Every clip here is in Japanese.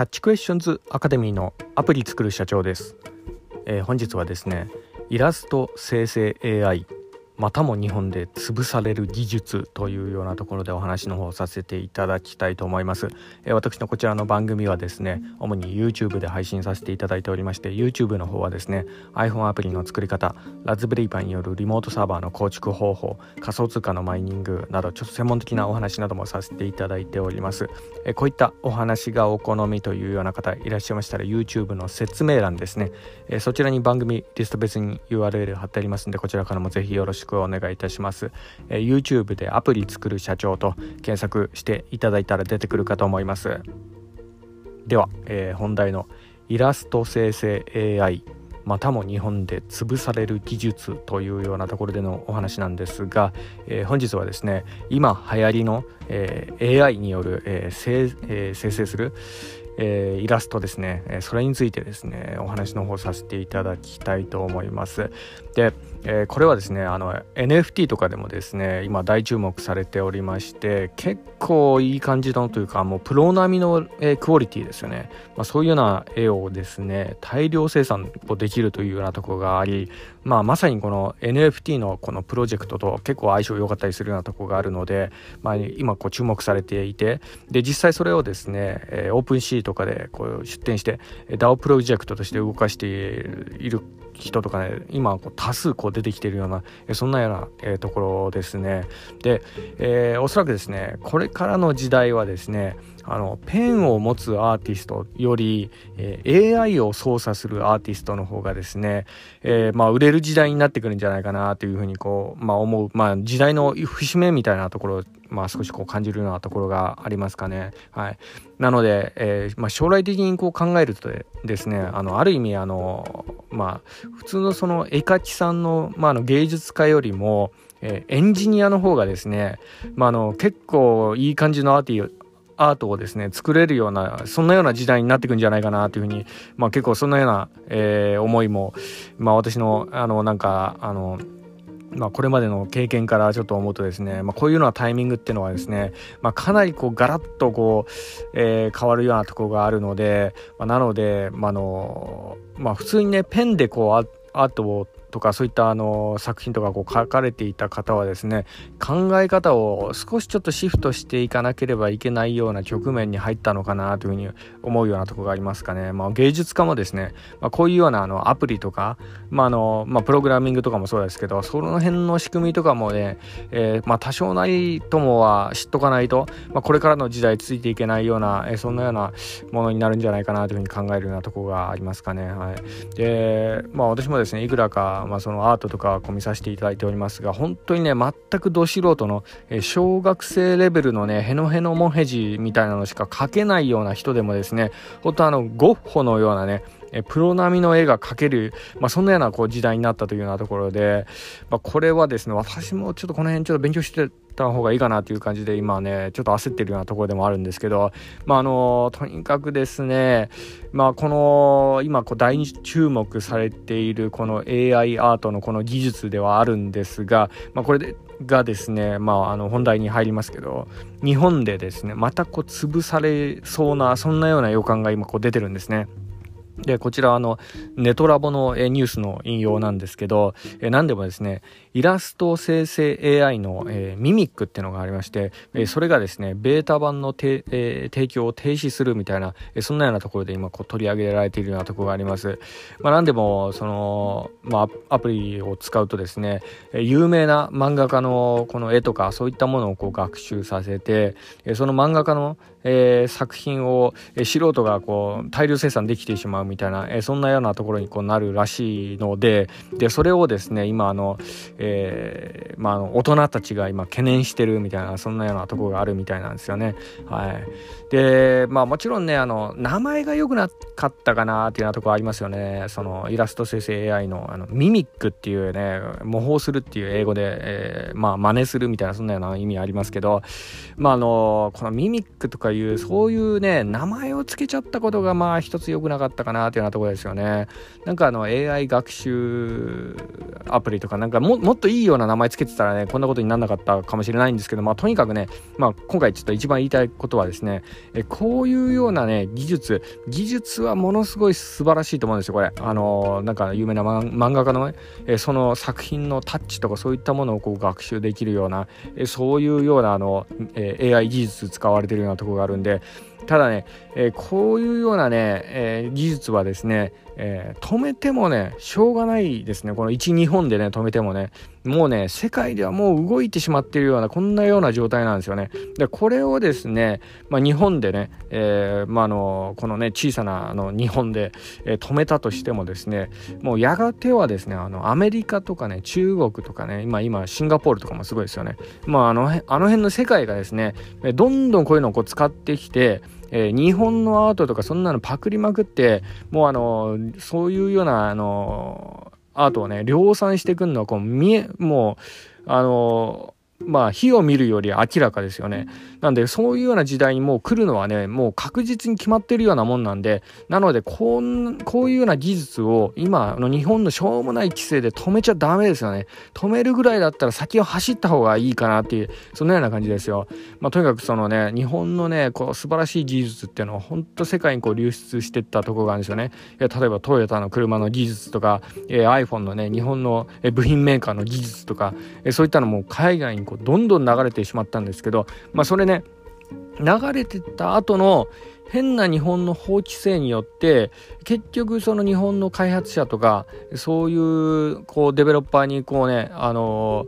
キャッチクエスチョンズアカデミーのアプリ作る社長です、えー、本日はですねイラスト生成 AI またも日本で潰される技術というようなところでお話の方をさせていただきたいと思います、えー、私のこちらの番組はですね主に YouTube で配信させていただいておりまして YouTube の方はですね iPhone アプリの作り方ラズベリーパンによるリモートサーバーの構築方法仮想通貨のマイニングなどちょっと専門的なお話などもさせていただいております、えー、こういったお話がお好みというような方いらっしゃいましたら YouTube の説明欄ですね、えー、そちらに番組リスト別に URL 貼ってありますんでこちらからもぜひよろしくお願いいたします。ます、えー、YouTube でアプリ作る社長と検索していただいたら出てくるかと思います。では、えー、本題のイラスト生成 AI またも日本で潰される技術というようなところでのお話なんですが、えー、本日はですね今流行りの、えー、AI による、えー生えー、生成する、えー、イラストですね、えそれについてですねお話の方させていただきたいと思います。で、えー、これはですねあの NFT とかでもですね今大注目されておりまして結構いい感じのというかもうプロ並みの、えー、クオリティですよね、まあ、そういうような絵をですね大量生産をできるというようなとこがあり、まあ、まさにこの NFT のこのプロジェクトと結構相性良かったりするようなとこがあるので、まあ、今こう注目されていてで実際それをですね、えー、 OpenSea とかでこう出展して DAO プロジェクトとして動かしている人とかね今こう多数こう出てきてるようなそんなような、え、ところですね。で、えー、おそらくですねこれからの時代はですねあのペンを持つアーティストより、えー、AI を操作するアーティストの方がですね、えー、まあ、売れる時代になってくるんじゃないかなというふうにこう、まあ、思う、まあ、時代の節目みたいなところまあ、少しこう感じるようなところがありますかね。はい、なので、えーまあ、将来的にこう考えるとですねあのある意味あの、まあ、普通のその絵描きさんの,、まあ、あの芸術家よりも、えー、エンジニアの方がですね、まあ、あの結構いい感じのアーティアートをですね作れるようなそんなような時代になっていくんじゃないかなというふうに、まあ、結構そんなような、えー、思いも、まあ、私のあのなんかあのまあ、これまでの経験からちょっと思うとですね、まあ、こういうようなタイミングっていうのはですね、まあ、かなりこうガラッとこう、えー、変わるようなとこがあるので、まあ、なので、まあのまあ、普通にねペンでこうアートをとかそういったあの作品とかこう書かれていた方はですね考え方を少しちょっとシフトしていかなければいけないような局面に入ったのかなというふうに思うようなところがありますかね、まあ、芸術家もですね、まあ、こういうようなあのアプリとか、まああのまあ、プログラミングとかもそうですけどその辺の仕組みとかもね、えー、まあ、多少なりともは知っとかないと、まあ、これからの時代ついていけないような、えー、そんなようなものになるんじゃないかなというふうに考えるようなところがありますかね。はい、でまあ私もですねいくらかまあ、そのアートとかこう見させていただいておりますが本当にね全くど素人の、え小学生レベルのねへのへのモヘジみたいなのしか描けないような人でもですねほんとあのゴッホのようなねえプロ並みの絵が描ける、まあ、そんなようなこう時代になったというようなところで、まあ、これはですね私もちょっとこの辺ちょっと勉強してた方がいいかなという感じで今ねちょっと焦ってるようなところでもあるんですけどまああのとにかくですねまあこの今こう大注目されているこの AI アートのこの技術ではあるんですが、まあ、これでがですね、まあ、あの本題に入りますけど日本でですねまたこう潰されそうなそんなような予感が今こう出てるんですね。で、こちら、あの、ネトラボのニュースの引用なんですけど、え何でもですね、イラスト生成 AI の、えー、ミミックっていうのがありまして、えー、それがですね、ベータ版のて、えー、提供を停止するみたいな、えそんなようなところで今こう取り上げられているようなところがあります。まあ、なんでも、その、まあ、アプリを使うとですね、え有名な漫画家のこの絵とか、そういったものをこう学習させて、えその漫画家の、え作品を、え素人がこう大量生産できてしまうみたいな、えそんなようなところにこうなるらしいので、で、それをですね、今あの、えー、まあ、大人たちが今懸念してるみたいなそんなようなところがあるみたいなんですよね。はい、でまあもちろんねあの名前が良くなかったかなっていうようなところありますよね。そのイラスト生成 AI のあのミミックっていうね模倣するっていう英語で、えー、まあ真似するみたいなそんなような意味ありますけどまああのこのミミックとかいうそういうね名前を付けちゃったことがまあ一つ良くなかったかななというようなところですよね。なんかあの AI 学習アプリとかなんかもっといいような名前つけてたらねこんなことにならなかったかもしれないんですけどまあとにかくね、まあ、今回ちょっと一番言いたいことはですねえこういうようなね技術技術はものすごい素晴らしいと思うんですよこれあのー、なんか有名な漫画家のね、えその作品のタッチとかそういったものをこう学習できるような、えそういうようなあの、え AI 技術使われてるようなとこがあるんでただね、えー、こういうようなね、えー、技術はですね、えー、止めてもね、しょうがないですね。この1、2本でね、止めてもね、もうね、世界ではもう動いてしまっているような、こんなような状態なんですよね。で、これをですね、まあ、日本でね、えー、まあ、あの、このね、小さなあの日本で、えー、止めたとしてもですね、もうやがてはですね、あの、アメリカとかね、中国とかね、今、今、シンガポールとかもすごいですよね。まあ、あの、あの辺の世界がですね、どんどんこういうのをこう使ってきて、えー、日本のアートとかそんなのパクりまくってもうあのそういうようなあのアートをね量産してくるのはこう見えもうあのまあ火を見るより明らかですよね。なんでそういうような時代にもう来るのはねもう確実に決まってるようなもんなんでなのでこんこういうような技術を今の日本のしょうもない規制で止めちゃダメですよね。止めるぐらいだったら先を走った方がいいかなっていうそのような感じですよ。まあとにかくそのね日本のねこう素晴らしい技術っていうのは本当世界にこう流出してったところがあるんですよね。例えばトヨタの車の技術とか、えー、iPhone のね日本の部品メーカーの技術とか、えー、そういったのも海外にこうどんどん流れてしまったんですけどまあそれね流れてた後の変な日本の法規制によって結局その日本の開発者とかそういうこうデベロッパーにこうねあの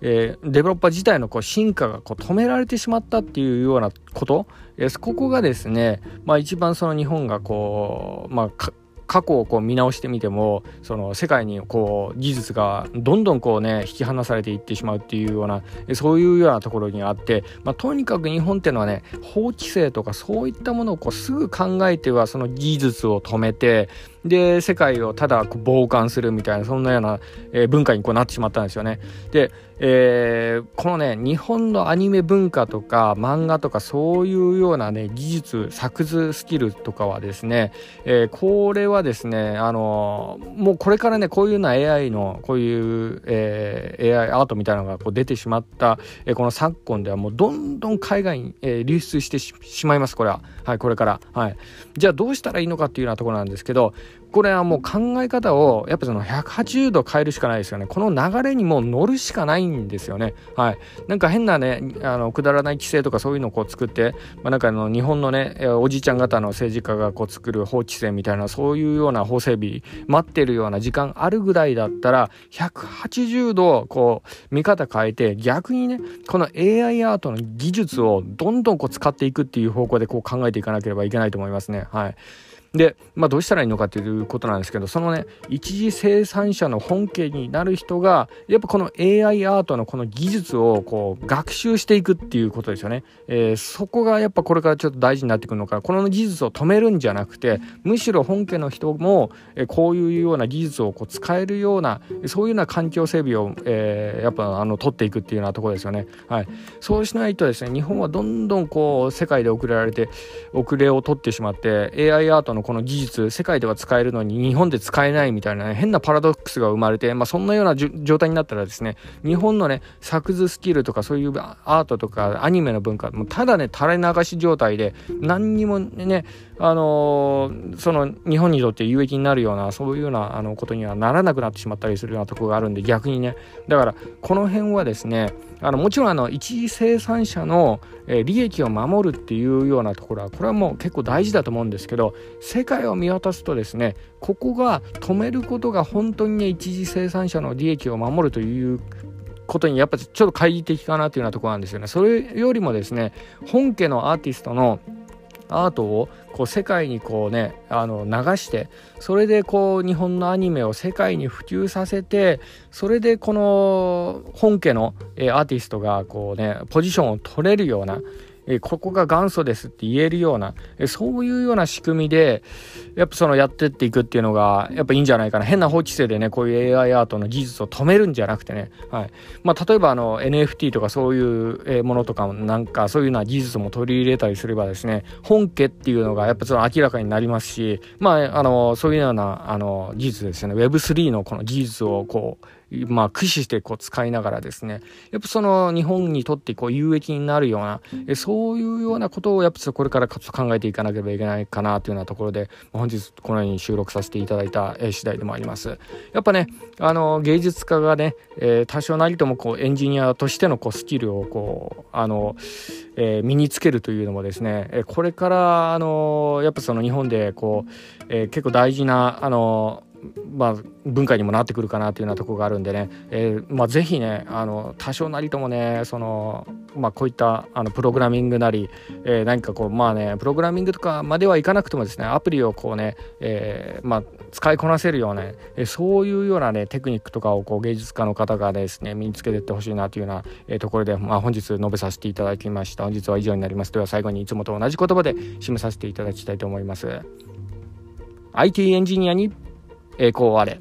えー、デベロッパー自体のこう進化がこう止められてしまったっていうようなこと、えー、ここがですね、まあ、一番その日本がこう、まあ、過去をこう見直してみてもその世界にこう技術がどんどんこうね引き離されていってしまうっていうようなそういうようなところにあって、まあ、とにかく日本っていうのはね法規制とかそういったものをこうすぐ考えてはその技術を止めてで世界をただこう傍観するみたいなそんなような、えー、文化にこうなってしまったんですよね。で、えー、このね日本のアニメ文化とか漫画とかそういうようなね技術作図スキルとかはですね、えー、これはですねあのもうこれからねこういうような AI のこういう、えー、AI アートみたいなのがこう出てしまった、えー、この昨今ではもうどんどん海外に、えー、流出してしまいますこれは。はいこれから。はい。じゃあどうしたらいいのかっていうようなところなんですけどこれはもう考え方をやっぱその180度変えるしかないですよね。この流れにも乗るしかないんですよね。はい。なんか変なね、あの、くだらない規制とかそういうのをこう作って、まあ、なんかあの、日本のね、おじいちゃん方の政治家がこう作る法規制みたいな、そういうような法整備、待ってるような時間あるぐらいだったら、180度こう、見方変えて、逆にね、この AI アートの技術をどんどんこう使っていくっていう方向でこう考えていかなければいけないと思いますね。はい。で、まあ、どうしたらいいのかっていうことなんですけどそのね一次生産者の本家になる人がやっぱこの AI アートのこの技術をこう学習していくっていうことですよね、えー、そこがやっぱこれからちょっと大事になってくるのか。この技術を止めるんじゃなくてむしろ本家の人も、えー、こういうような技術をこう使えるようなそういうような環境整備を、えー、やっぱあの取っていくっていうようなところですよね、はい、そうしないとですね日本はどんどんこう世界で遅れられて遅れを取ってしまって AI アートのこの技術世界では使えるのに日本で使えないみたいな、ね、変なパラドックスが生まれて、まあ、そんなような状態になったらですね日本のね作図スキルとかそういうアートとかアニメの文化もただね垂れ流し状態で何にもねあの、その日本にとって有益になるようなそういうようなあのことにはならなくなってしまったりするようなところがあるんで逆にねだからこの辺はですねあのもちろんあの一次生産者の、え、利益を守るっていうようなところはこれはもう結構大事だと思うんですけど世界を見渡すとですねここが止めることが本当にね一次生産者の利益を守るということにやっぱちょっと懐疑的かなというようなところなんですよね。それよりもですね本家のアーティストのアートをこう世界にこうねあの流してそれでこう日本のアニメを世界に普及させてそれでこの本家の、えアーティストがこうねポジションを取れるようなえここが元祖ですって言えるような、えそういうような仕組みで、やっぱそのやってっていくっていうのが、やっぱいいんじゃないかな。変な法規制でね、こういう AI アートの技術を止めるんじゃなくてね、はい。まあ、例えばあの NFT とかそういうものとかなんかそういうような技術も取り入れたりすればですね、本家っていうのがやっぱその明らかになりますし、まあ、あの、そういうような、あの、技術ですよね。Web3 のこの技術をこう、まあ、駆使してこう使いながらですね、やっぱその日本にとってこう有益になるような、えそういうようなことをやっぱこれから考えていかなければいけないかなというようなところで、本日このように収録させていただいた、え次第でもあります。やっぱね、あの、芸術家がね、えー、多少なりともこうエンジニアとしてのこうスキルをこう、あの、えー、身につけるというのもですね、えこれからあのやっぱその日本でこう、えー、結構大事なあのまあ、文化にもなってくるかなというようなとこがあるんでね、えーまあ、ぜひねあの多少なりともねその、まあ、こういったあのプログラミングなり、えー、何かこうまあねプログラミングとかまではいかなくてもですねアプリをこうね、えーまあ、使いこなせるような、ね、えー、そういうようなねテクニックとかをこう芸術家の方がですね身につけていってほしいなというような、え、ところで、まあ、本日述べさせていただきました。本日は以上になります。では最後にいつもと同じ言葉で締めさせていただきたいと思います。IT エンジニアに栄光あれ。